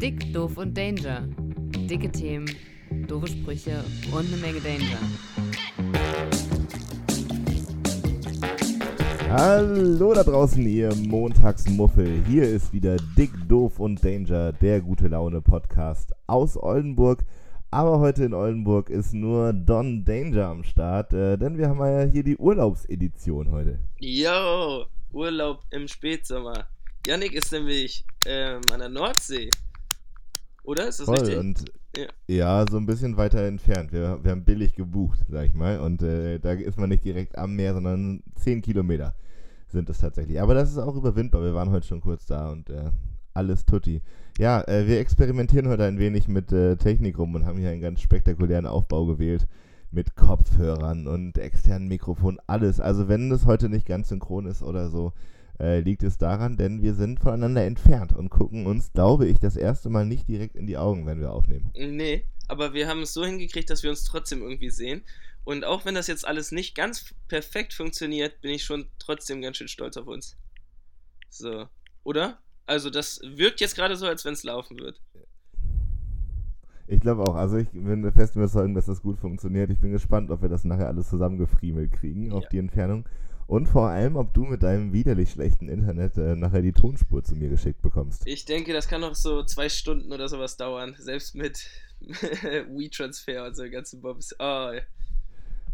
Dick, doof und Danger. Dicke Themen, doofe Sprüche und eine Menge Danger. Hallo da draußen, ihr Montagsmuffel. Hier ist wieder Dick, Doof und Danger, der gute Laune Podcast aus Oldenburg. Aber heute in Oldenburg ist nur Don Danger am Start, äh, denn wir haben ja hier die Urlaubsedition heute. Yo, Urlaub im Spätsommer. Yannick ist nämlich ähm, an der Nordsee. Oder? Ist das Voll, richtig? und Ja. ja. so ein bisschen weiter entfernt. Wir, wir haben billig gebucht, sag ich mal. Und äh, da ist man nicht direkt am Meer, sondern 10 Kilometer sind es tatsächlich. Aber das ist auch überwindbar. Wir waren heute schon kurz da und äh, alles tutti. Ja, äh, wir experimentieren heute ein wenig mit äh, Technik rum und haben hier einen ganz spektakulären Aufbau gewählt. Mit Kopfhörern und externen Mikrofonen, alles. Also wenn es heute nicht ganz synchron ist oder so, äh, liegt es daran, denn wir sind voneinander entfernt und gucken uns, glaube ich, das erste Mal nicht direkt in die Augen, wenn wir aufnehmen. Nee, aber wir haben es so hingekriegt, dass wir uns trotzdem irgendwie sehen. Und auch wenn das jetzt alles nicht ganz perfekt funktioniert, bin ich schon trotzdem ganz schön stolz auf uns. So, oder? Also das wirkt jetzt gerade so, als wenn es laufen wird. Ich glaube auch. Also ich bin der festen Überzeugung, dass das gut funktioniert. Ich bin gespannt, ob wir das nachher alles zusammengefriemelt kriegen auf Ja. die Entfernung. Und vor allem, ob du mit deinem widerlich schlechten Internet äh, nachher die Tonspur zu mir geschickt bekommst. Ich denke, das kann noch so zwei Stunden oder sowas dauern. Selbst mit WeTransfer und so ganzen Bobs. Oh,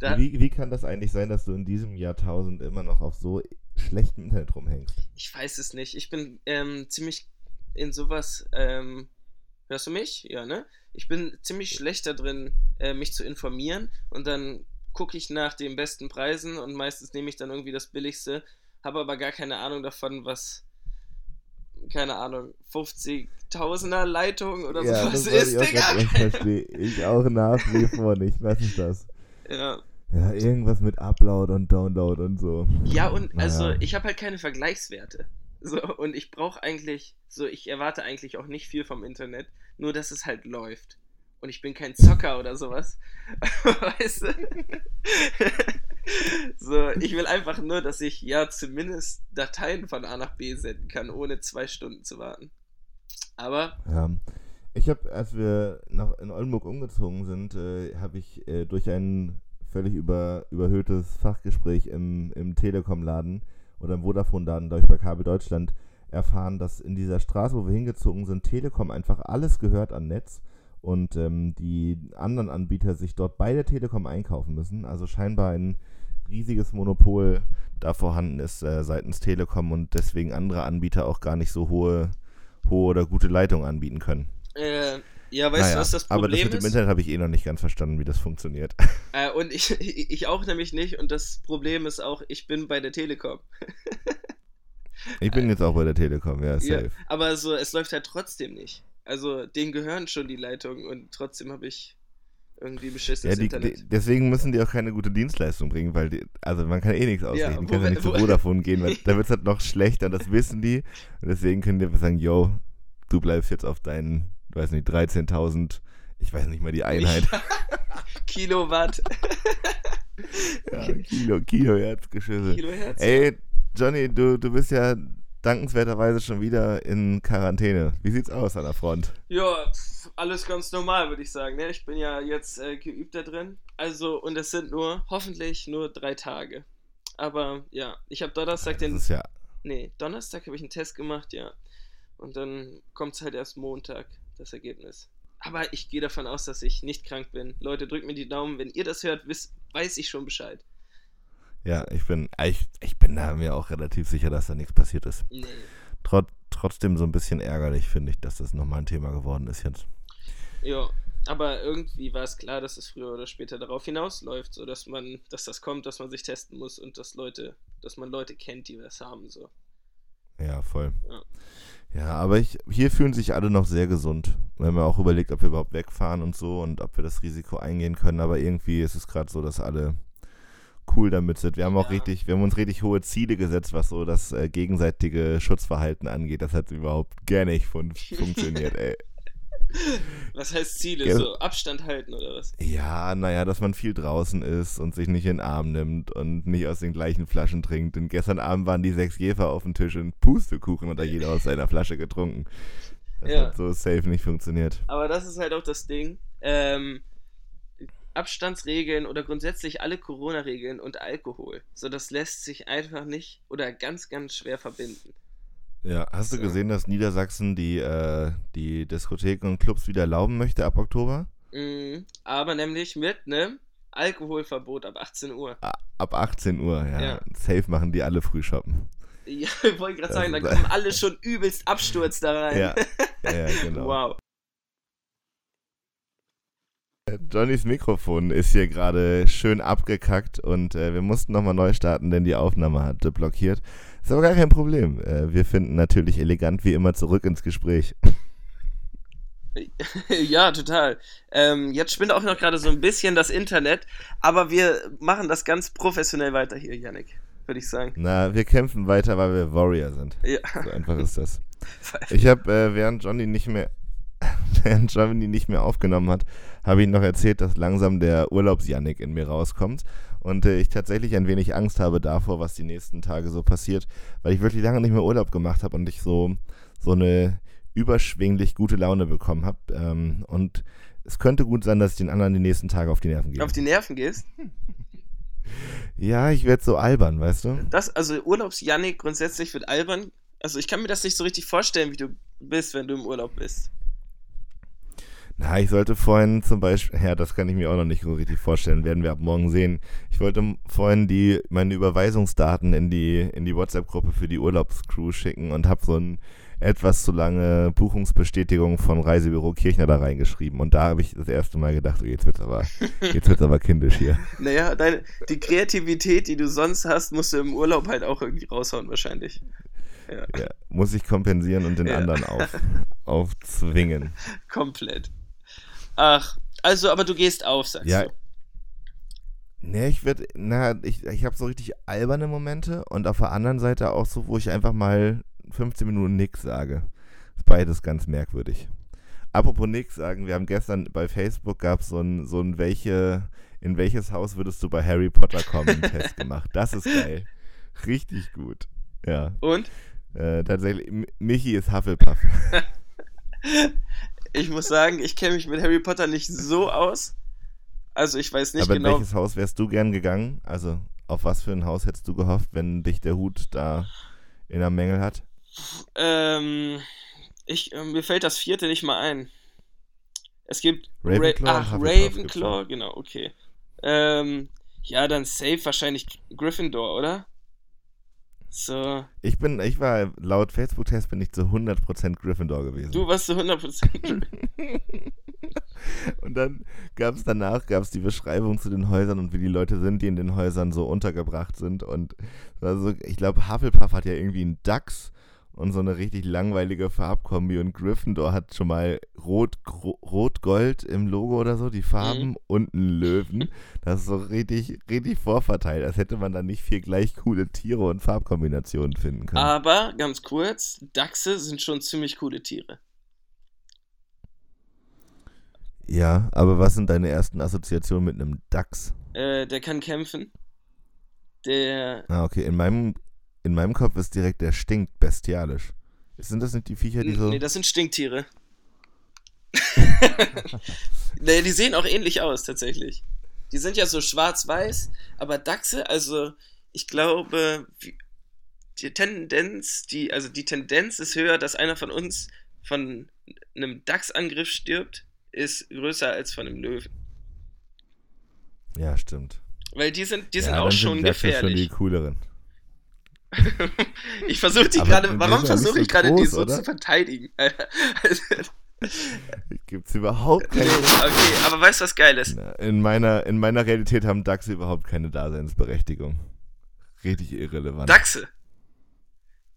da, Wie, wie kann das eigentlich sein, dass du in diesem Jahrtausend immer noch auf so schlechtem Internet rumhängst? Ich weiß es nicht. Ich bin ähm, ziemlich in sowas. Ähm, hörst du mich? Ja, ne? Ich bin ziemlich schlecht da drin, äh, mich zu informieren und dann gucke ich nach den besten Preisen und meistens nehme ich dann irgendwie das billigste, habe aber gar keine Ahnung davon, was. Keine Ahnung, 50.000er Leitung oder ja, sowas das ist, ich Digga. grad echt verstehen. Ich auch nach wie vor nicht. Was ist das? Ja. Ja, irgendwas mit Upload und Download und so. Ja, und Naja. also ich habe halt keine Vergleichswerte. So, und ich brauche eigentlich, so, ich erwarte eigentlich auch nicht viel vom Internet, nur dass es halt läuft. Und ich bin kein Zocker oder sowas. weißt du? so, ich will einfach nur, dass ich ja zumindest Dateien von A nach B senden kann, ohne zwei Stunden zu warten. Aber, Ja. Ich habe, als wir nach, in Oldenburg umgezogen sind, äh, habe ich äh, durch ein völlig über, überhöhtes Fachgespräch im, im Telekom-Laden oder im Vodafone-Laden, glaube ich, bei Kabel Deutschland, erfahren, dass in dieser Straße, wo wir hingezogen sind, Telekom einfach alles gehört an Netz und ähm, die anderen Anbieter sich dort bei der Telekom einkaufen müssen. Also scheinbar ein riesiges Monopol da vorhanden ist äh, seitens Telekom und deswegen andere Anbieter auch gar nicht so hohe, hohe oder gute Leitungen anbieten können. äh, ja, weißt Naja, du, was das aber das Problem mit dem ist? Internet habe ich eh noch nicht ganz verstanden, wie das funktioniert. Äh, und ich, ich auch nämlich nicht. Und das Problem ist auch, ich bin bei der Telekom. Ich bin jetzt auch bei der Telekom, ja, Ja, safe. aber so, es läuft halt trotzdem nicht. Also, denen gehören schon die Leitungen und trotzdem habe ich irgendwie Ja, beschissenes die, Internet. die, deswegen müssen die auch keine gute Dienstleistung bringen, weil die, also man kann eh nichts ausrichten. wo du kannst ja nicht zu Vodafone gehen, weil da wird es halt noch schlechter das wissen die. Und deswegen können die einfach sagen, yo, du bleibst jetzt auf deinen, weiß nicht, 13.000, ich weiß nicht mal die Einheit. Kilowatt, ja, Kilo, Kilohertz Geschüsse. Kilohertz. Ey, Johnny, du, du bist ja dankenswerterweise schon wieder in Quarantäne. Wie sieht's aus an der Front? Ja, alles ganz normal, würde ich sagen. Ne? Ich bin ja jetzt äh, geübt da drin. Also, und es sind nur, hoffentlich nur drei Tage. Aber ja, ich habe Donnerstag Das den. ist ja Nee, Donnerstag habe ich einen Test gemacht, ja. Und dann kommt es halt erst Montag, das Ergebnis. Aber ich gehe davon aus, dass ich nicht krank bin. Leute, drückt mir die Daumen. Wenn ihr das hört, wisst, weiß ich schon Bescheid. Ja, ich bin, ich, ich bin da mir auch relativ sicher, dass da nichts passiert ist. Nee. Trot, trotzdem so ein bisschen ärgerlich, finde ich, dass das nochmal ein Thema geworden ist jetzt. Ja, aber irgendwie war es klar, dass es früher oder später darauf hinausläuft, so dass man, dass das kommt, dass man sich testen muss und dass Leute, dass man Leute kennt, die das haben, so. Ja, voll. Ja. Ja, aber ich, hier fühlen sich alle noch sehr gesund. Wir haben ja auch überlegt, ob wir überhaupt wegfahren und so und ob wir das Risiko eingehen können, aber irgendwie ist es gerade so, dass alle cool damit sind. Wir haben auch Ja. richtig, wir haben uns richtig hohe Ziele gesetzt, was so das äh, gegenseitige Schutzverhalten angeht. Das hat überhaupt gar nicht fun funktioniert, ey. Was heißt Ziele? Ja. So Abstand halten oder was? Ja, naja, dass man viel draußen ist und sich nicht in den Arm nimmt und nicht aus den gleichen Flaschen trinkt. Denn gestern Abend waren die sechs Jäfer auf dem Tisch und Pustekuchen und da jeder aus seiner Flasche getrunken. Das Ja. hat so safe nicht funktioniert. Aber das ist halt auch das Ding. Ähm, Abstandsregeln oder grundsätzlich alle Corona-Regeln und Alkohol. So, das lässt sich einfach nicht oder ganz, ganz schwer verbinden. Ja, hast du So. gesehen, dass Niedersachsen die, äh, die Diskotheken und Clubs wieder erlauben möchte ab Oktober? Mm, aber nämlich mit einem Alkoholverbot ab 18 Uhr. Ab 18 Uhr, ja. Ja. Safe machen die alle früh shoppen. Ja, ich wollte gerade sagen, da kommen alle schon übelst Absturz da rein. Ja, ja genau. Wow. Johnnys Mikrofon ist hier gerade schön abgekackt und äh, wir mussten nochmal neu starten, denn die Aufnahme hatte blockiert. Ist aber gar kein Problem. Äh, wir finden natürlich elegant wie immer zurück ins Gespräch. ja, total. Ähm, jetzt spinnt auch noch gerade so ein bisschen das Internet, aber wir machen das ganz professionell weiter hier, Yannick, würde ich sagen. Na, wir kämpfen weiter, weil wir Warrior sind. Ja. So einfach ist das. Ich habe, äh, während Johnny nicht mehr, während Johnny nicht mehr aufgenommen hat, habe ich noch erzählt, dass langsam der Urlaubs-Yannick in mir rauskommt und äh, ich tatsächlich ein wenig Angst habe davor, was die nächsten Tage so passiert, weil ich wirklich lange nicht mehr Urlaub gemacht habe und ich so so eine überschwinglich gute Laune bekommen habe ähm, und es könnte gut sein, dass ich den anderen die nächsten Tage auf die Nerven gehe. Auf die Nerven gehst. ja, ich werde so albern, weißt du? Das, also Urlaubs-Yannick grundsätzlich wird albern. Also ich kann mir das nicht so richtig vorstellen, wie du bist, wenn du im Urlaub bist. Na, ich sollte vorhin zum Beispiel, ja, das kann ich mir auch noch nicht so richtig vorstellen, werden wir ab morgen sehen. Ich wollte vorhin die, meine Überweisungsdaten in die, in die WhatsApp-Gruppe für die Urlaubscrew schicken und habe so ein etwas zu lange Buchungsbestätigung von Reisebüro Kirchner da reingeschrieben. Und da habe ich das erste Mal gedacht, oh, jetzt wird's aber, jetzt wird's aber kindisch hier. Naja, deine, die Kreativität, die du sonst hast, musst du im Urlaub halt auch irgendwie raushauen, wahrscheinlich. Ja, Ja, muss ich kompensieren und den Ja. anderen auf, aufzwingen. komplett. Ach, also, aber du gehst auf, sagst Ja, du. Nee, ich würde, na, ich, ich habe so richtig alberne Momente und auf der anderen Seite auch so, wo ich einfach mal 15 Minuten nix sage. Ist beides ganz merkwürdig. Apropos nix sagen, wir haben gestern bei Facebook gab so ein, so ein welche, in welches Haus würdest du bei Harry Potter kommen, Test gemacht. Das ist geil. Richtig gut. Ja. Und Äh, tatsächlich, Michi ist Hufflepuff. ich muss sagen, ich kenne mich mit Harry Potter nicht so aus. Also ich weiß nicht Aber in genau. welches Haus wärst du gern gegangen? Also, auf was für ein Haus hättest du gehofft, wenn dich der Hut da in der Mängel hat? Ähm, ich, äh, mir fällt das vierte nicht mal ein. Es gibt Ravenclaw Ra Ach, Ravenclaw, genau, okay. Ähm, ja, dann safe wahrscheinlich Gryffindor, oder? So, Ich bin, ich war, laut Facebook-Test bin ich zu 100% Gryffindor gewesen. du warst zu 100% Und dann gab es danach, gab es die Beschreibung zu den Häusern und wie die Leute sind, die in den Häusern so untergebracht sind. Und also, ich glaube, Hufflepuff hat ja irgendwie einen Dachs und so eine richtig langweilige Farbkombi und Gryffindor hat schon mal rot, rot-gold im Logo oder so, die Farben Mhm. und einen Löwen. Das ist so richtig, richtig vorverteilt. Als hätte man da nicht vier gleich coole Tiere und Farbkombinationen finden können. Aber, ganz kurz, Dachse sind schon ziemlich coole Tiere. Ja, aber was sind deine ersten Assoziationen mit einem Dachs? Äh, der kann kämpfen. Der, Ah, okay. In meinem, in meinem Kopf ist direkt der stinkt bestialisch. Sind das nicht die Viecher, die so. nee, das sind Stinktiere. nee, die sehen auch ähnlich aus, tatsächlich. Die sind ja so schwarz-weiß, aber Dachse, also ich glaube, die Tendenz, die, also die Tendenz ist höher, dass einer von uns von einem Dachsangriff stirbt, ist größer als von einem Löwen. ja, stimmt. Weil die sind, die ja, sind auch schon schon gefährlich. die cooleren. ich versuche die gerade, die warum versuche ich gerade die so oder? zu verteidigen? Gibt's überhaupt keine. okay, aber weißt du, was geil ist? In meiner, in meiner Realität haben Dachse überhaupt keine Daseinsberechtigung. Richtig irrelevant. Dachse.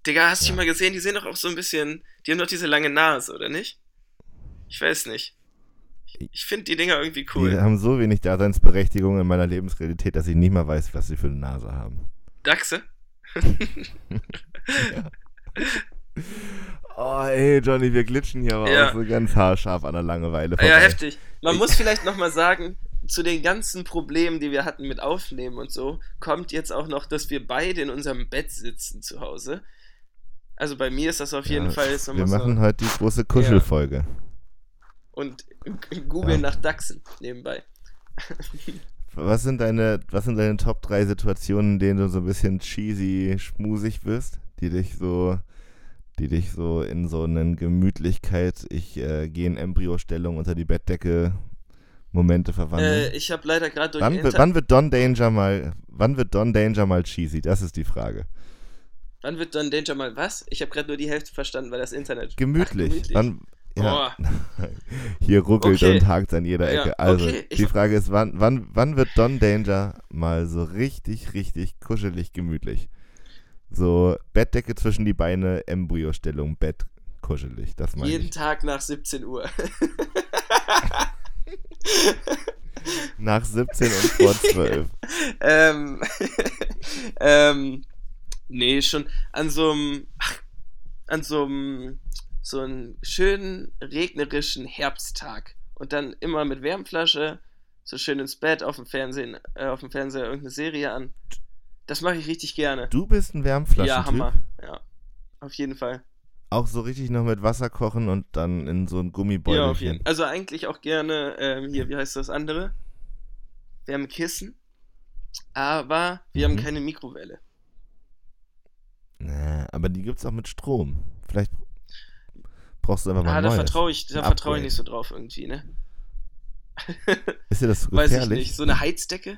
Digga, hast du Ja. die mal gesehen? Die sehen doch auch so ein bisschen. Die haben doch diese lange Nase, oder nicht? Ich weiß nicht. Ich, finde die Dinger irgendwie Die cool. haben so wenig Daseinsberechtigung in meiner Lebensrealität, dass ich nicht mal weiß, was sie für eine Nase haben. Dachse? Oh, ey, Johnny, wir glitschen hier aber Ja. auch so ganz haarscharf an der Langeweile Ah Ja, vorbei. heftig. Man muss vielleicht nochmal sagen, zu den ganzen Problemen, die wir hatten mit Aufnehmen und so, kommt jetzt auch noch, dass wir beide in unserem Bett sitzen zu Hause. Also bei mir ist das auf jeden Ja, Fall jetzt Wir machen so. heute die große Kuschelfolge. Und googeln Ja. nach Dachsen nebenbei. Was sind deine, was sind deine Top 3 Situationen, in denen du so ein bisschen cheesy, schmusig wirst, die dich so, die dich so in so eine Gemütlichkeit, ich äh, gehe in Embryostellung unter die Bettdecke Momente Äh, verwandeln? ich habe leider gerade durch wann, Inter wann wird Don Danger mal, wann wird Don Danger mal cheesy? Das ist die Frage. wann wird Don Danger mal was? Ich habe gerade nur die Hälfte verstanden, weil das Internet. Gemütlich. Ach, gemütlich. Wann, ja, Oh, hier ruckelt Okay. und hakt an jeder Ja, Ecke. Also, okay, die Frage ist, wann, wann, wann wird Don Danger mal so richtig, richtig kuschelig gemütlich? So Bettdecke zwischen die Beine, Embryostellung, Bett, kuschelig. Das meine jeden ich. Tag nach 17 Uhr. Nach 17 und vor 12. ähm, ähm, nee, schon an so einem, an so einem, so einem schönen regnerischen Herbsttag und dann immer mit Wärmflasche, so schön ins Bett, auf dem Fernsehen, äh, auf dem Fernseher irgendeine Serie an. Das mache ich richtig gerne. Du bist ein Wärmflaschentyp. ja, Hammer. Ja, auf jeden Fall. Auch so richtig noch mit Wasser kochen und dann in so ein Ja, auf jeden Also eigentlich auch gerne, ähm, hier, wie heißt das andere? Wärmekissen. Aber wir haben Mhm. keine Mikrowelle. Nee, aber die gibt's auch mit Strom. Vielleicht brauchst du einfach mal Ah, ein da neues. vertraue ich, da vertraue ich nicht so drauf irgendwie, ne? Ist dir das Weiß gefährlich? ich nicht. So eine Heizdecke?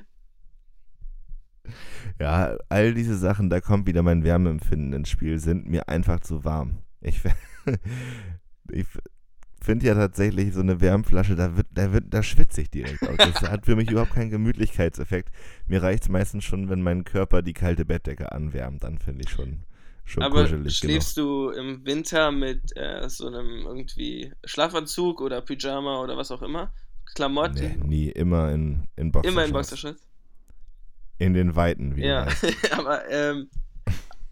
Ja, all diese Sachen, da kommt wieder mein Wärmeempfinden ins Spiel, sind mir einfach zu warm. Ich, ich finde ja tatsächlich so eine Wärmflasche, da wird, da wird, da schwitze ich direkt aus. Das hat für mich überhaupt keinen Gemütlichkeitseffekt. Mir reicht es meistens schon, wenn mein Körper die kalte Bettdecke anwärmt, dann finde ich schon, schon Aber kuschelig schläfst du im Winter mit äh, so einem irgendwie Schlafanzug oder Pyjama oder was auch immer? genug. Klamotten? Nee, nie, immer in, in Boxershorts. Immer in Boxershorts? In den Weiten, wie Ja, aber ähm,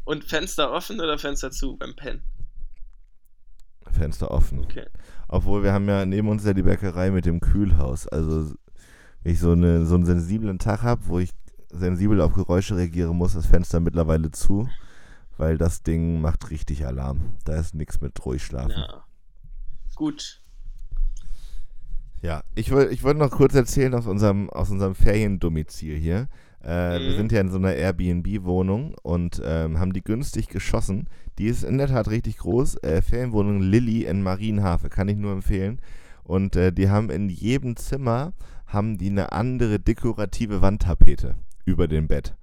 und Fenster offen oder Fenster zu beim Pennen? Fenster offen. Okay. Obwohl wir haben ja neben uns ja die Bäckerei mit dem Kühlhaus. Also wenn ich so, eine, so einen sensiblen Tag habe, wo ich sensibel auf Geräusche reagieren muss, das Fenster mittlerweile zu, weil das Ding macht richtig Alarm. Da ist nichts mit ruhig schlafen. Ja, Ja. Gut. ich wollte ich wollt noch kurz erzählen aus unserem, aus unserem Feriendomizil hier. Äh, Wir Mhm. sind ja in so einer Airbnb-Wohnung und ähm, haben die günstig geschossen. Die ist in der Tat richtig groß. Äh, Ferienwohnung Lilly in Marienhafe, kann ich nur empfehlen. Und äh, die haben in jedem Zimmer haben die eine andere dekorative Wandtapete über dem Bett.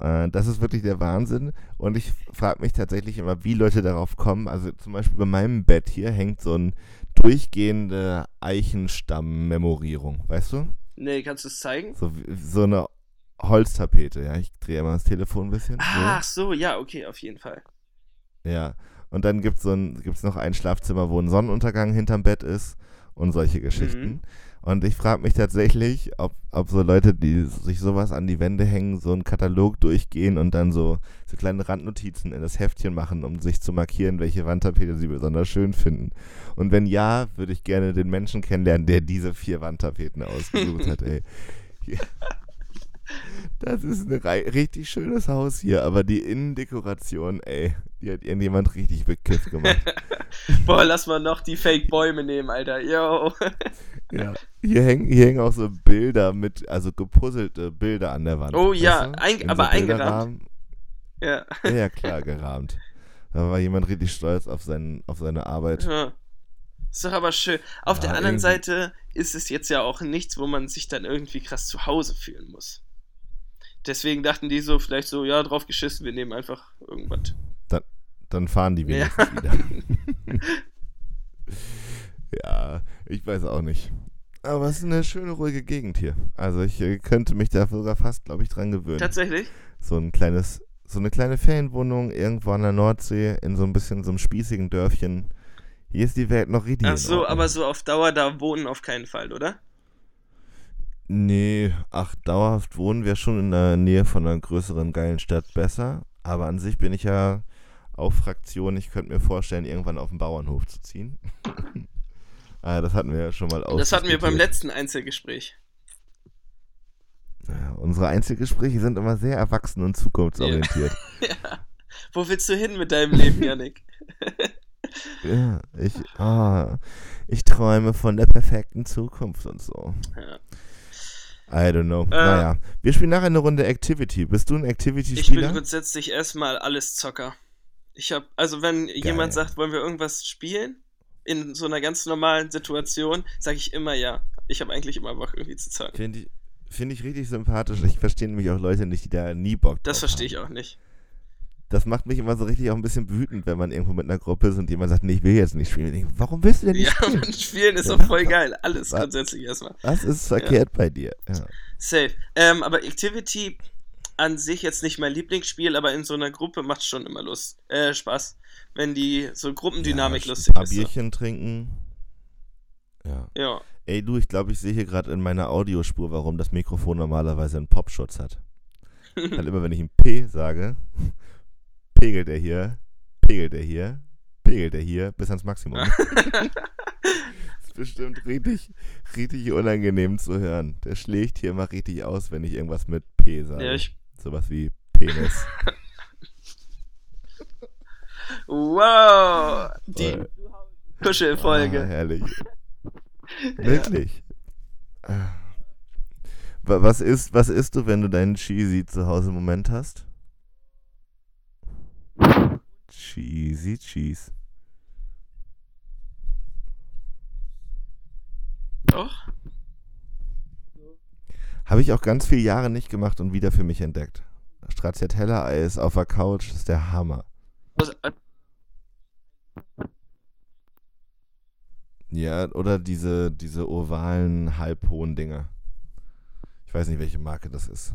Äh, das ist wirklich der Wahnsinn. Und ich frage mich tatsächlich immer, wie Leute darauf kommen. Also zum Beispiel bei meinem Bett hier hängt so ein durchgehende Eichenstammmemorierung, weißt du? Nee, kannst du es zeigen? So, so eine Holztapete, ja. Ich drehe mal das Telefon ein bisschen. Ach so, ja, okay, auf jeden Fall. So. Ja. Und dann gibt so es noch ein Schlafzimmer, wo ein Sonnenuntergang hinterm Bett ist und solche Geschichten. Mhm. Und ich frage mich tatsächlich, ob, ob so Leute, die sich sowas an die Wände hängen, so einen Katalog durchgehen und dann so, so kleine Randnotizen in das Heftchen machen, um sich zu markieren, welche Wandtapete sie besonders schön finden. Und wenn ja, würde ich gerne den Menschen kennenlernen, der diese vier Wandtapeten ausgesucht hat, ey. Hier. Das ist ein richtig schönes Haus hier, aber die Innendekoration, ey, die hat irgendjemand richtig bekifft gemacht. Boah, lass mal noch die Fake-Bäume nehmen, Alter. Yo. Ja. Hier hängen, hier hängen auch so Bilder mit, also gepuzzelte Bilder an der Wand. Oh ja, ein- In aber eingerahmt. Ja. Ja, ja, klar, gerahmt. Da war jemand richtig stolz auf, seinen, auf seine Arbeit. ja. Ist doch aber schön. Auf Ja, der anderen irgendwie. Seite ist es jetzt ja auch nichts, wo man sich dann irgendwie krass zu Hause fühlen muss. Deswegen dachten die so, vielleicht so, ja, drauf geschissen, wir nehmen einfach irgendwas. Dann fahren die wenigstens wieder. ja, ich weiß auch nicht. Aber es ist eine schöne, ruhige Gegend hier. Also ich äh, könnte mich da sogar fast, glaube ich, dran gewöhnen. Tatsächlich? so ein kleines, so eine kleine Ferienwohnung irgendwo an der Nordsee in so ein bisschen so einem spießigen Dörfchen. Hier ist die Welt noch richtig. Ach so, aber so auf Dauer da wohnen auf keinen Fall, oder? Nee, ach, dauerhaft wohnen wir schon in der Nähe von einer größeren, geilen Stadt besser. Aber an sich bin ich ja auf Fraktion. Ich könnte mir vorstellen, irgendwann auf den Bauernhof zu ziehen. ah, das hatten wir ja schon mal Das hatten wir beim letzten Einzelgespräch. Ja, unsere Einzelgespräche sind immer sehr erwachsen und zukunftsorientiert. Ja. Wo willst du hin mit deinem Leben, Yannick? Ja, ich, ah, ich träume von der perfekten Zukunft und so. Ja. I don't know. Äh. naja, wir spielen nachher eine Runde Activity. Bist du ein Ich bin Activity-Spieler? grundsätzlich erstmal alles Zocker. Ich hab, also wenn jemand sagt, wollen wir irgendwas spielen, in so einer ganz normalen Situation, sage ich immer ja. Ich habe eigentlich immer Bock irgendwie zu zocken. Finde ich, find ich richtig sympathisch. Ich verstehe nämlich auch Leute nicht, die da nie Bock Das verstehe ich auch nicht. Das macht mich immer so richtig auch ein bisschen wütend, wenn man irgendwo mit einer Gruppe ist und jemand sagt, nee, ich will jetzt nicht spielen. Denke, warum willst du denn nicht Ja, spielen? und spielen ist Ja, auch voll geil. Alles was? grundsätzlich erstmal. Was ist verkehrt bei dir? Ja. Safe. Ähm, aber Activity an sich jetzt nicht mein Lieblingsspiel, aber in so einer Gruppe macht schon immer Lust. Äh, Spaß. Wenn die so Gruppendynamik ja, lustig Ein paar ist. So. Bierchen trinken. Ja. Ja. Ey, du, ich glaube, ich sehe hier gerade in meiner Audiospur, warum das Mikrofon normalerweise einen Popschutz hat. Halt immer, wenn ich ein P sage, pegelt er hier, pegelt er hier, pegelt er hier bis ans Maximum. das ist bestimmt richtig, richtig unangenehm zu hören. Der schlägt hier immer richtig aus, wenn ich irgendwas mit P sage. ja, ich. Sowas wie Penis. Wow! Die Äh, Kuschelfolge. Ah, herrlich. Wirklich. Ah. Wa- Was isst, was isst du, wenn du deinen Cheesy zu Hause im Moment hast? Cheesy Cheese. Doch. Habe ich auch ganz viele Jahre nicht gemacht und wieder für mich entdeckt. Stracciatella-Eis auf der Couch ist der Hammer. Äh, Ja, oder diese, diese ovalen, halbhohen Dinger. Ich weiß nicht, welche Marke das ist.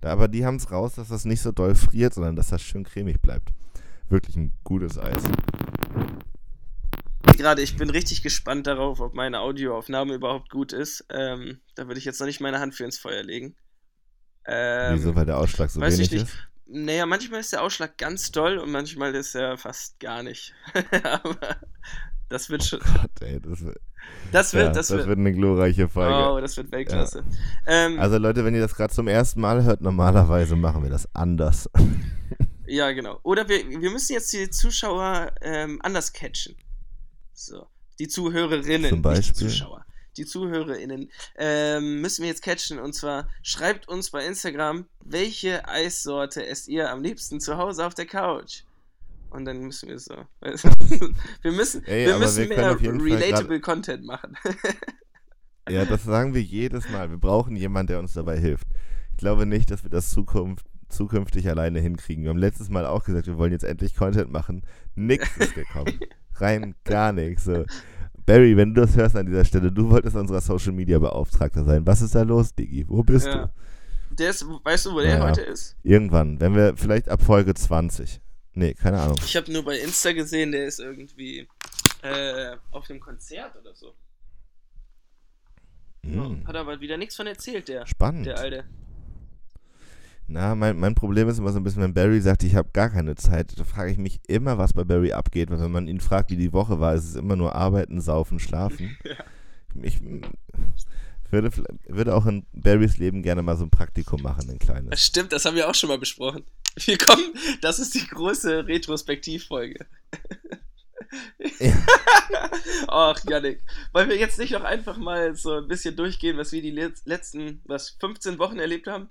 Da, aber die haben es raus, dass das nicht so doll friert, sondern dass das schön cremig bleibt. Wirklich ein gutes Eis. Gerade, ich bin richtig gespannt darauf, ob meine Audioaufnahme überhaupt gut ist. Ähm, da würde ich jetzt noch nicht meine Hand für ins Feuer legen. Ähm, Wieso, weil der Ausschlag so wenig ist? Naja, manchmal ist der Ausschlag ganz doll und manchmal ist er fast gar nicht. Aber das wird schon. Gott, ey, das, wird- Das wird, ja, das, wird. eine glorreiche Folge. Oh, das wird Weltklasse. Ähm, Also Leute, wenn ihr das gerade zum ersten Mal hört, normalerweise machen wir das anders. ja, genau. Oder wir, wir müssen jetzt die Zuschauer ähm, anders catchen. So. Die Zuhörerinnen, Zum nicht die Beispiel? Zuschauer. Die ZuhörerInnen ähm, müssen wir jetzt catchen. Und zwar schreibt uns bei Instagram, welche Eissorte esst ihr am liebsten zu Hause auf der Couch? Und dann müssen wir so. wir müssen, Ey, wir müssen wir mehr relatable Content machen. Ja, das sagen wir jedes Mal. Wir brauchen jemanden, der uns dabei hilft. Ich glaube nicht, dass wir das Zukunft, zukünftig alleine hinkriegen. Wir haben letztes Mal auch gesagt, wir wollen jetzt endlich Content machen. Nix ist gekommen. Rein gar nichts. So. Barry, wenn du das hörst an dieser Stelle, du wolltest unserer Social Media Beauftragter sein. Was ist da los, Diggi? Wo bist Ja. du? Der ist, weißt du, wo der Naja. heute ist? Irgendwann, wenn wir vielleicht ab Folge 20. Nee, keine Ahnung. Ich habe nur bei Insta gesehen, der ist irgendwie äh, auf einem Konzert oder so. Hm, Hat aber wieder nichts von erzählt, der, spannend. der Alte. Na, mein, mein Problem ist immer so ein bisschen, wenn Barry sagt, ich habe gar keine Zeit, da frage ich mich immer, was bei Barry abgeht, weil wenn man ihn fragt, wie die Woche war, ist es immer nur arbeiten, saufen, schlafen. Ja. Ich würde, würde auch in Barrys Leben gerne mal so ein Praktikum machen, ein Das kleines. stimmt, das haben wir auch schon mal besprochen. Wir kommen, das ist die große Retrospektivfolge. Ja. Ach, Janik. Wollen wir jetzt nicht noch einfach mal so ein bisschen durchgehen, was wir die letz- letzten, was, 15 Wochen erlebt haben?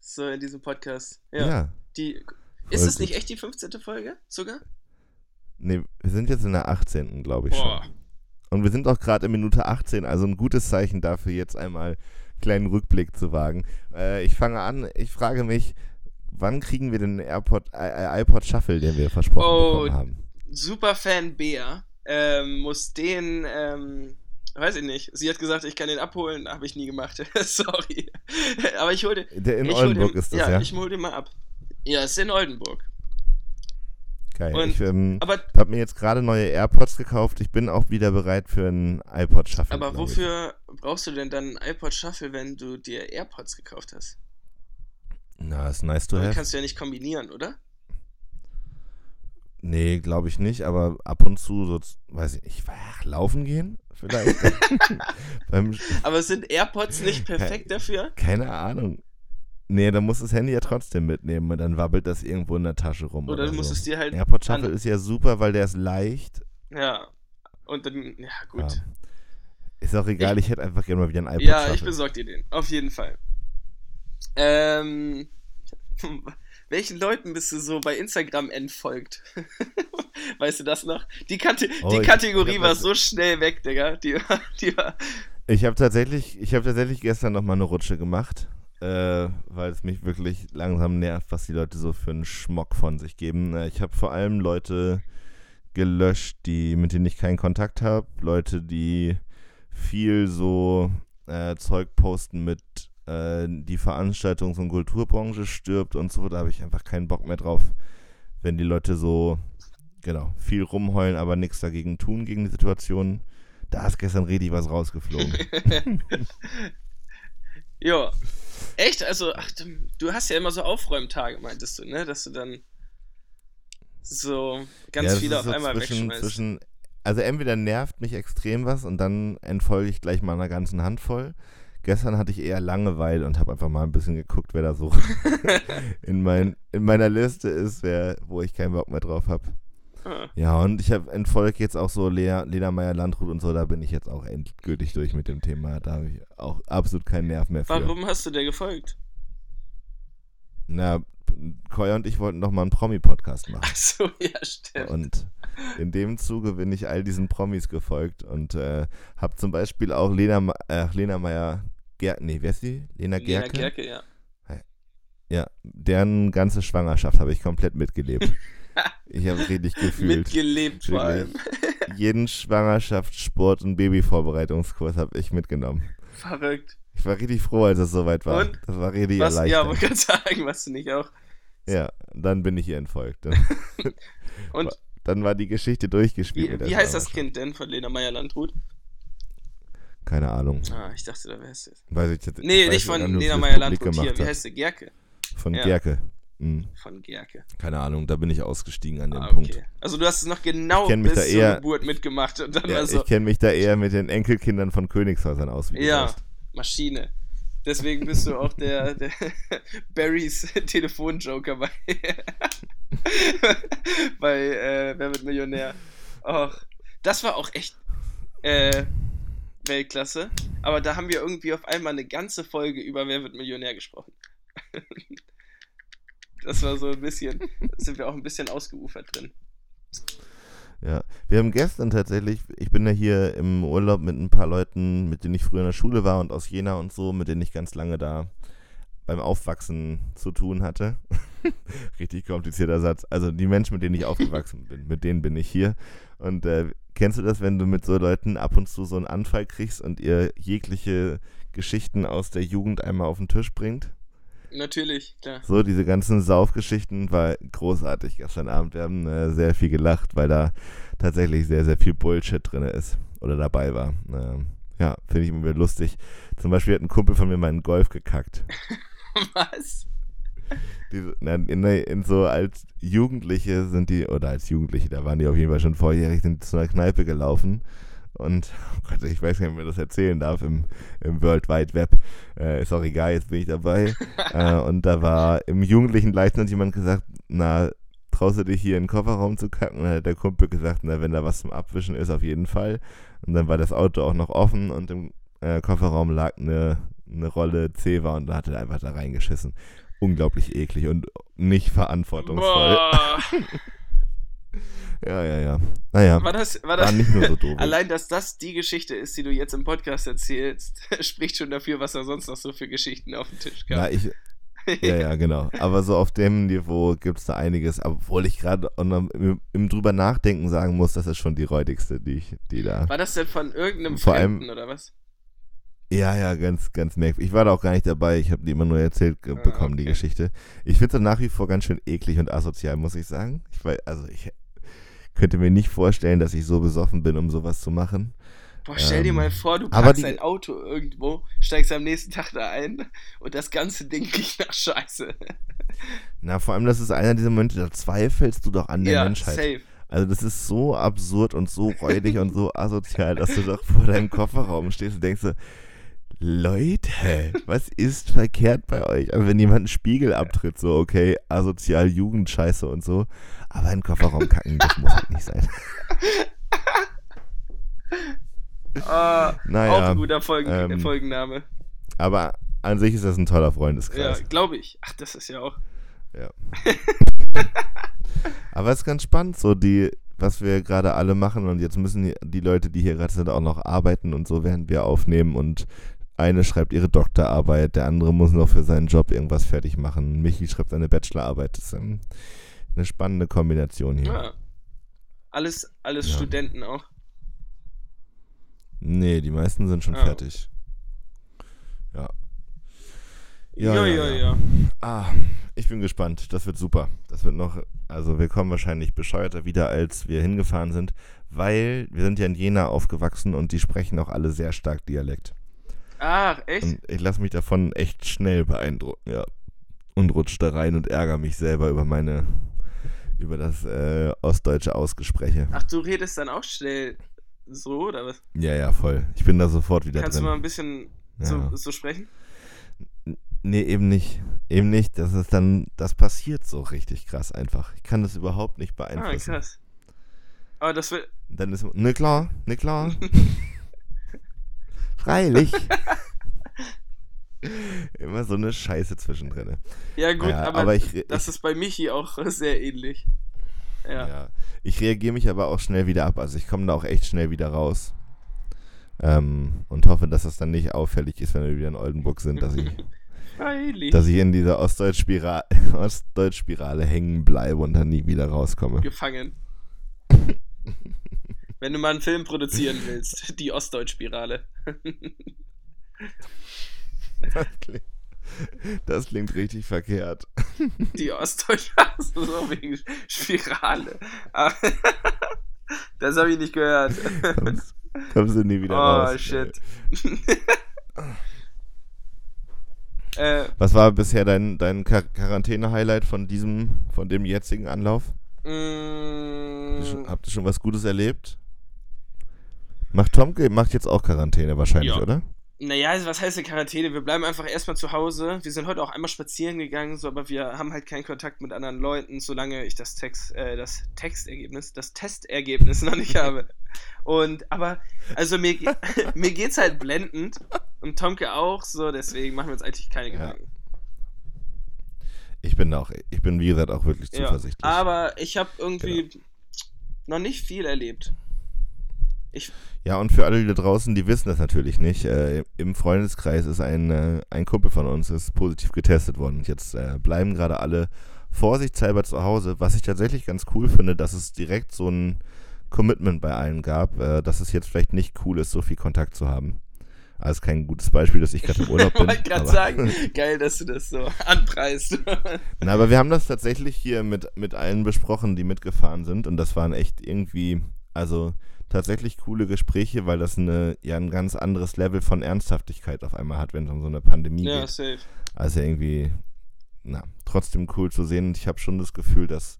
So in diesem Podcast. Ja. Ja. Die, ist es nicht echt die 15. Folge sogar? Nee, wir sind jetzt in der 18., glaube ich Boah. schon. Und wir sind auch gerade in Minute 18, also ein gutes Zeichen dafür, jetzt einmal einen kleinen Rückblick zu wagen. Äh, ich fange an, ich frage mich, wann kriegen wir den AirPod, äh, iPod Shuffle, den wir versprochen Oh, bekommen haben? Superfan Bea ähm, muss den, ähm, weiß ich nicht. Sie hat gesagt, ich kann den abholen, habe ich nie gemacht. Sorry. Aber ich hol den. Der in Oldenburg den, ist das, ja, ja? ich hol den mal ab. Ja, ist in Oldenburg. Geil. und- ich ähm, habe mir jetzt gerade neue AirPods gekauft. Ich bin auch wieder bereit für einen iPod Shuffle. aber wofür brauchst du denn dann einen iPod Shuffle, wenn du dir AirPods gekauft hast? Na, ist nice to have. kannst du ja nicht kombinieren, oder? Nee, glaube ich nicht, aber ab und zu, so, weiß ich nicht, ach, laufen gehen? Vielleicht. Aber sind AirPods nicht perfekt dafür? keine Ahnung. Nee, dann musst du das Handy ja trotzdem mitnehmen und dann wabbelt das irgendwo in der Tasche rum. Oder Oder, du musst so. es dir halt. AirPod Shuffle ist ja super, weil der ist leicht. Ja. Und dann, ja, gut. Ja. Ist auch egal, ich, hätte einfach gerne mal wieder ein iPod Ja, Shuffle. ich besorg dir den. Auf jeden Fall. Ähm. Welchen Leuten bist du so bei Instagram entfolgt? weißt du das noch? Die, Kate Oh, die Kategorie ich hab war so schnell weg, Digga. Die war, die war Ich habe tatsächlich, ich habe tatsächlich gestern noch mal eine Rutsche gemacht, äh, weil es mich wirklich langsam nervt, was die Leute so für einen Schmock von sich geben. Äh, ich habe vor allem Leute gelöscht, die mit denen ich keinen Kontakt habe, Leute, die viel so äh, Zeug posten mit äh, die Veranstaltungs- und Kulturbranche stirbt und so. Da habe ich einfach keinen Bock mehr drauf, wenn die Leute so genau viel rumheulen, aber nichts dagegen tun gegen die Situation. Da ist gestern richtig was rausgeflogen. Ja. Echt? Also, ach, du- hast ja immer so Aufräumtage, meintest du, ne? Dass du dann so ganz Ja, viele auf so einmal zwischen, wegschmeißt. zwischen, also entweder nervt mich extrem was und dann entfolge ich gleich mal einer ganzen Handvoll. Gestern hatte ich eher Langeweile und habe einfach mal ein bisschen geguckt, wer da so in, mein, in meiner Liste ist, wer, wo ich keinen Bock mehr drauf habe. Ah. Ja, und ich habe entfolge jetzt auch so Lea, Lena Meyer Landrut und so, da bin ich jetzt auch endgültig durch mit dem Thema. Da habe ich auch absolut keinen Nerv mehr für. Warum hast du der gefolgt? Na, Koya und ich wollten noch mal einen Promi-Podcast machen. Ach so, ja, stimmt. Und in dem Zuge bin ich all diesen Promis gefolgt und äh, habe zum Beispiel auch Lena, äh, Lena Meyer, Ger nee, wer ist die? Lena Lena Gerke? Gerke, ja. Ja, deren ganze Schwangerschaft habe ich komplett mitgelebt. ich habe richtig gefühlt. Mitgelebt vor allem. Jeden Schwangerschafts-, Sport- und Babyvorbereitungskurs habe ich mitgenommen. Verrückt. Ich war richtig froh, als es soweit war. Und? Das war richtig Was, ja, erleichternd. wollte gerade sagen, was du nicht auch. Ja, dann bin ich ihr entfolgt. Und dann war die Geschichte durchgespielt. wie, wie heißt das. Kind denn von Lena Meyer-Landrut? Keine Ahnung. Ah, ich dachte, da wär's jetzt. Weiß ich jetzt, Nee, nicht von Lena Meyer-Landrut hier. gemacht Wie heißt sie? Gerke? Von Ja. Gerke. Hm, Von Gerke. keine Ahnung, da bin ich ausgestiegen an dem Ah, Punkt. okay. Also du hast es noch genau bis zur eher- Geburt mitgemacht und dann Ja, war so, Ich kenne mich da eher mit den Enkelkindern von Königshäusern aus. Wie ja. Maschine. Deswegen bist du auch der, der Barrys Telefonjoker bei, bei äh, Wer wird Millionär. Och, das war auch echt äh, Weltklasse. Aber da haben wir irgendwie auf einmal eine ganze Folge über Wer wird Millionär gesprochen. Das war so ein bisschen, sind wir auch ein bisschen ausgeufert drin. Ja, wir haben gestern tatsächlich, ich bin ja hier im Urlaub mit ein paar Leuten, mit denen ich früher in der Schule war und aus Jena und so, mit denen ich ganz lange da beim Aufwachsen zu tun hatte. Richtig komplizierter Satz. Also die Menschen, mit denen ich aufgewachsen bin, mit denen bin ich hier. Und äh, kennst du das, wenn du mit so Leuten ab und zu so einen Anfall kriegst und ihr jegliche Geschichten aus der Jugend einmal auf den Tisch bringt? Natürlich, klar. So, diese ganzen Saufgeschichten war großartig gestern Abend. Wir haben äh, sehr viel gelacht, weil da tatsächlich sehr, sehr viel Bullshit drin ist oder dabei war. Ähm, ja, finde ich immer wieder lustig. Zum Beispiel hat ein Kumpel von mir meinen Golf gekackt. Was? Na, in, in so als Jugendliche sind die, oder als Jugendliche, da waren die auf jeden Fall schon vorjährig, sind zu einer Kneipe gelaufen. Und, oh Gott, ich weiß gar nicht, ob man das erzählen darf im, im World Wide Web. Äh, ist auch egal, jetzt bin ich dabei. äh, und da war im jugendlichen Leichtsinn jemand gesagt, na, traust du dich hier in den Kofferraum zu kacken? Und dann hat der Kumpel gesagt, na, wenn da was zum Abwischen ist, auf jeden Fall. Und dann war das Auto auch noch offen und im äh, Kofferraum lag eine, eine Rolle Zewa und da hat er einfach da reingeschissen. Unglaublich eklig und nicht verantwortungsvoll. Ja, ja, ja. Naja, War das, war war das, nicht nur so doof. allein, dass das die Geschichte ist, die du jetzt im Podcast erzählst, spricht schon dafür, was er sonst noch so für Geschichten auf dem Tisch gab. Na, ich, ja, ja, genau. Aber so auf dem Niveau gibt es da einiges. Obwohl ich gerade im, im drüber nachdenken sagen muss, das ist schon die räudigste, die ich, die da. War das denn von irgendeinem Vor allem- Fremden oder was? Ja, ja, ganz, ganz merkwürdig. Ich war da auch gar nicht dabei. Ich habe die immer nur erzählt Ah, bekommen, die okay. Geschichte. Ich finde es nach wie vor ganz schön eklig und asozial, muss ich sagen. Ich weiß, also ich könnte mir nicht vorstellen, dass ich so besoffen bin, um sowas zu machen. Boah, stell dir Ähm, mal vor, du parkst die- ein Auto irgendwo, steigst am nächsten Tag da ein und das ganze Ding riecht nach Scheiße. Na, vor allem, das ist einer dieser Momente, da zweifelst du doch an der ja, Menschheit. safe. Also das ist so absurd und so räudig und so asozial, dass du doch vor deinem Kofferraum stehst und denkst so, Leute, was ist verkehrt bei euch? Also wenn jemand einen Spiegel abtritt, so okay, asozial, Jugendscheiße und so, aber im Kofferraum kacken, das muss halt nicht sein. Ah, Naja, auch ein guter Folgen ähm, Folgenname. Aber an sich ist das ein toller Ja, Freundeskreis. glaube ich. Ach, das ist ja auch. Aber es ist ganz spannend, so die, was wir gerade alle machen und jetzt müssen die, die Leute, die hier gerade sind, auch noch arbeiten und so, während wir aufnehmen und eine schreibt ihre Doktorarbeit, der andere muss noch für seinen Job irgendwas fertig machen. Michi schreibt seine Bachelorarbeit. Das ist ähm, eine spannende Kombination hier. Ja. Alles, alles Ja. Studenten auch. Nee, die meisten sind schon Ah. fertig. Ja. Ja, Ja, ja, ja, ja. ja. Ah, ich bin gespannt. Das wird super. Das wird noch, also wir kommen wahrscheinlich bescheuerter wieder, als wir hingefahren sind, weil wir sind ja in Jena aufgewachsen und die sprechen auch alle sehr stark Dialekt. Ach, echt? Und ich lasse mich davon echt schnell beeindrucken, ja. Und rutsche da rein und ärgere mich selber über meine, über das äh, ostdeutsche Ausgespräche. Ach, du redest dann auch schnell so, oder was? Ja, ja, voll. Ich bin da sofort wieder Kannst drin. du mal ein bisschen Ja. so, so sprechen? Nee, eben nicht. Eben nicht. Das ist dann, das passiert so richtig krass einfach. Ich kann das überhaupt nicht Ah, beeinflussen. krass. Aber das wird. Dann ist, ne klar, ne klar. Freilich. Immer so eine Scheiße zwischendrin. Ja, gut, Naja, aber, aber ich das ich- ist bei Michi auch sehr ähnlich. Ja. Ja. Ich reagiere mich aber auch schnell wieder ab. Also ich komme da auch echt schnell wieder raus. Ähm, und hoffe, dass das dann nicht auffällig ist, wenn wir wieder in Oldenburg sind, dass ich, dass ich in dieser Ostdeutsch-Spira- Ostdeutsch-Spirale hängen bleibe und dann nie wieder rauskomme. Gefangen. Wenn du mal einen Film produzieren willst, die Ostdeutsch-Spirale. Das klingt, das klingt richtig verkehrt. Die Ostdeutsch, so wegen Spirale. Das habe ich nicht gehört. Kommst, kommst du nie wieder Oh, raus. shit. äh, Was war bisher dein, dein Quar- Quarantäne-Highlight von diesem, von dem jetzigen Anlauf? Mh, Habt ihr schon was Gutes erlebt? Macht Tomke macht jetzt auch Quarantäne wahrscheinlich, Ja. oder? naja, also was heißt denn Quarantäne? Wir bleiben einfach erstmal zu Hause. Wir sind heute auch einmal spazieren gegangen, so, aber wir haben halt keinen Kontakt mit anderen Leuten, solange ich das Text, äh, das Textergebnis, das Testergebnis noch nicht habe. Und, aber, also mir, mir geht's halt blendend und Tomke auch, so, deswegen machen wir uns eigentlich keine Ja. Gedanken. Ich bin auch, ich bin wie gesagt auch wirklich Ja, zuversichtlich. aber ich habe irgendwie noch nicht viel erlebt. Ja, und für alle die da draußen, die wissen das natürlich nicht, äh, im Freundeskreis ist ein, äh, ein Kumpel von uns ist positiv getestet worden. Und jetzt äh, bleiben gerade alle vorsichtshalber zu Hause, was ich tatsächlich ganz cool finde, dass es direkt so ein Commitment bei allen gab, äh, dass es jetzt vielleicht nicht cool ist, so viel Kontakt zu haben. Also kein gutes Beispiel, dass ich gerade im Urlaub bin. Wollte gerade sagen, geil, dass du das so anpreist. Na, aber wir haben das tatsächlich hier mit, mit allen besprochen, die mitgefahren sind. Und das waren echt irgendwie, also tatsächlich coole Gespräche, weil das eine, ja ein ganz anderes Level von Ernsthaftigkeit auf einmal hat, wenn es um so eine Pandemie ja, geht. safe. Also irgendwie, na, trotzdem cool zu sehen. Und ich habe schon das Gefühl, dass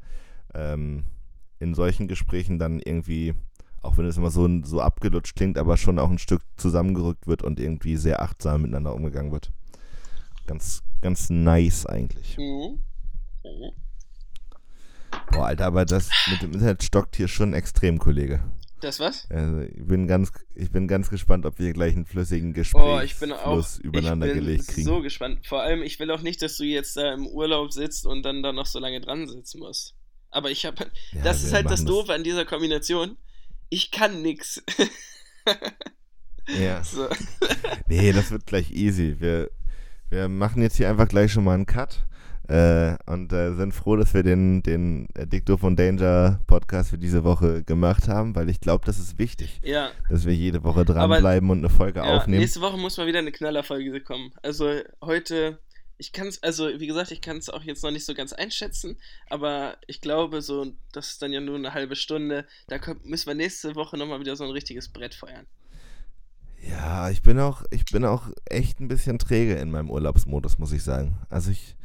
ähm, in solchen Gesprächen dann irgendwie, auch wenn es immer so, so abgelutscht klingt, aber schon auch ein Stück zusammengerückt wird und irgendwie sehr achtsam miteinander umgegangen wird. Ganz, ganz nice eigentlich. Mhm. Mhm. Boah, Alter, aber das mit dem Internet stockt hier schon extrem, Kollege. Das was? Also ich bin ganz, ich bin ganz gespannt, ob wir gleich einen flüssigen Oh, ich bin auch übereinander ich bin gelegt kriegen. so gespannt. Vor allem, ich will auch nicht, dass du jetzt da im Urlaub sitzt und dann da noch so lange dran sitzen musst. Aber ich habe, Ja, das ist halt das Doofe an dieser Kombination. Ich kann nix. Ja. so. Nee, das wird gleich easy. Wir, wir machen jetzt hier einfach gleich schon mal einen Cut. Äh, und äh, sind froh, dass wir den, den Doof und Danger Podcast für diese Woche gemacht haben, weil ich glaube, das ist wichtig, Ja, dass wir jede Woche dranbleiben und eine Folge ja, aufnehmen. nächste Woche muss mal wieder eine Knallerfolge kommen. Also heute, ich kann es, also wie gesagt, ich kann es auch jetzt noch nicht so ganz einschätzen, aber ich glaube so, das ist dann ja nur eine halbe Stunde. Da kommt, müssen wir nächste Woche nochmal wieder so ein richtiges Brett feuern. Ja, ich bin auch, ich bin auch echt ein bisschen träge in meinem Urlaubsmodus, muss ich sagen. Also ich,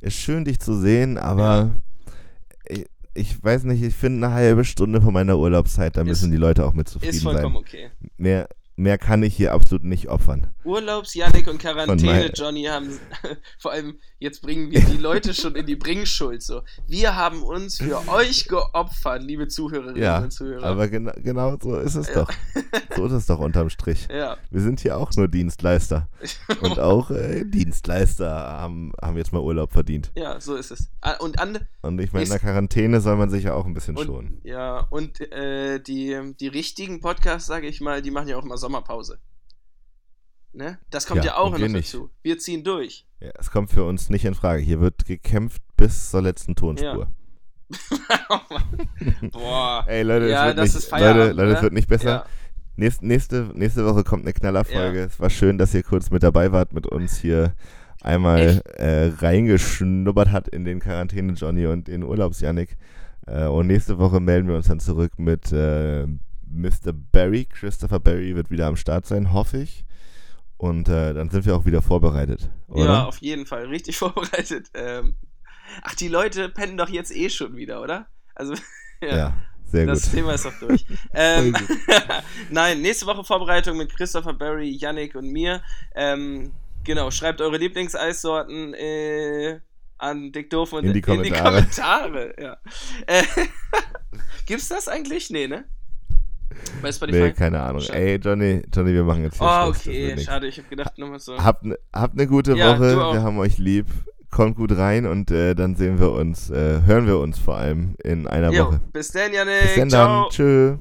ist schön, dich zu sehen, aber ich, ich weiß nicht, ich finde eine halbe Stunde von meiner Urlaubszeit, da Ist- müssen die Leute auch mit Ist zufrieden vollkommen sein. okay. Mehr, mehr kann ich hier absolut nicht opfern. Urlaubs Yannick und Quarantäne Johnny haben vor allem jetzt bringen wir die Leute schon in die Bringschuld so. Wir haben uns für euch geopfert, liebe Zuhörerinnen Ja, und Zuhörer. aber genau, genau so ist es doch. So ist es doch unterm Strich. ja. Wir sind hier auch nur Dienstleister. Und auch äh, Dienstleister haben, haben jetzt mal Urlaub verdient. ja, so ist es. Ah, Und an Und ich meine, in der Quarantäne soll man sich ja auch ein bisschen und, schonen. ja, und äh, die, die richtigen Podcasts, sage ich mal, die machen ja auch immer Sommerpause. Ne? Das kommt ja, Ja, auch noch wir nicht. dazu. Wir ziehen durch. Ja, es kommt für uns nicht in Frage. Hier wird gekämpft bis zur letzten Tonspur. Boah. Ey, Leute, Ja, es wird das nicht, ist Leute, Leute, es ne? wird nicht besser. Ja. Nächste, nächste, nächste Woche kommt eine Knallerfolge. Ja. Es war schön, dass ihr kurz mit dabei wart, mit uns hier einmal äh, reingeschnuppert hat in den Quarantäne Johnny und den Urlaubs Yannick. Äh, und nächste Woche melden wir uns dann zurück mit äh, Mr. Barry. Christopher Barry wird wieder am Start sein, hoffe ich. Und äh, dann sind wir auch wieder vorbereitet, oder? Ja, auf jeden Fall. Richtig vorbereitet. Ähm, ach, die Leute pennen doch jetzt eh schon wieder, oder? Also, ja. Ja, sehr das gut. Thema ist doch durch. ähm, Nein, nächste Woche Vorbereitung mit Christopher Barry, Yannick und mir. Ähm, genau, schreibt eure Lieblingseissorten äh, an Dick Doof und In die Kommentare. Kommentare, ja. Äh, gibt's das eigentlich? Nee, ne? Bei Spotify? Nee, keine Ahnung. Schade. Ey, Johnny, Johnny, wir machen jetzt hier oh, Schluss. Okay, schade. Ich hab gedacht, nochmal so. Habt, ne, habt eine gute Ja, Woche. Wir haben euch lieb. Kommt gut rein und äh, dann sehen wir uns, äh, hören wir uns vor allem in einer Jo, Woche. bis dann, Yannick. Bis dann Ciao. dann. Tschö.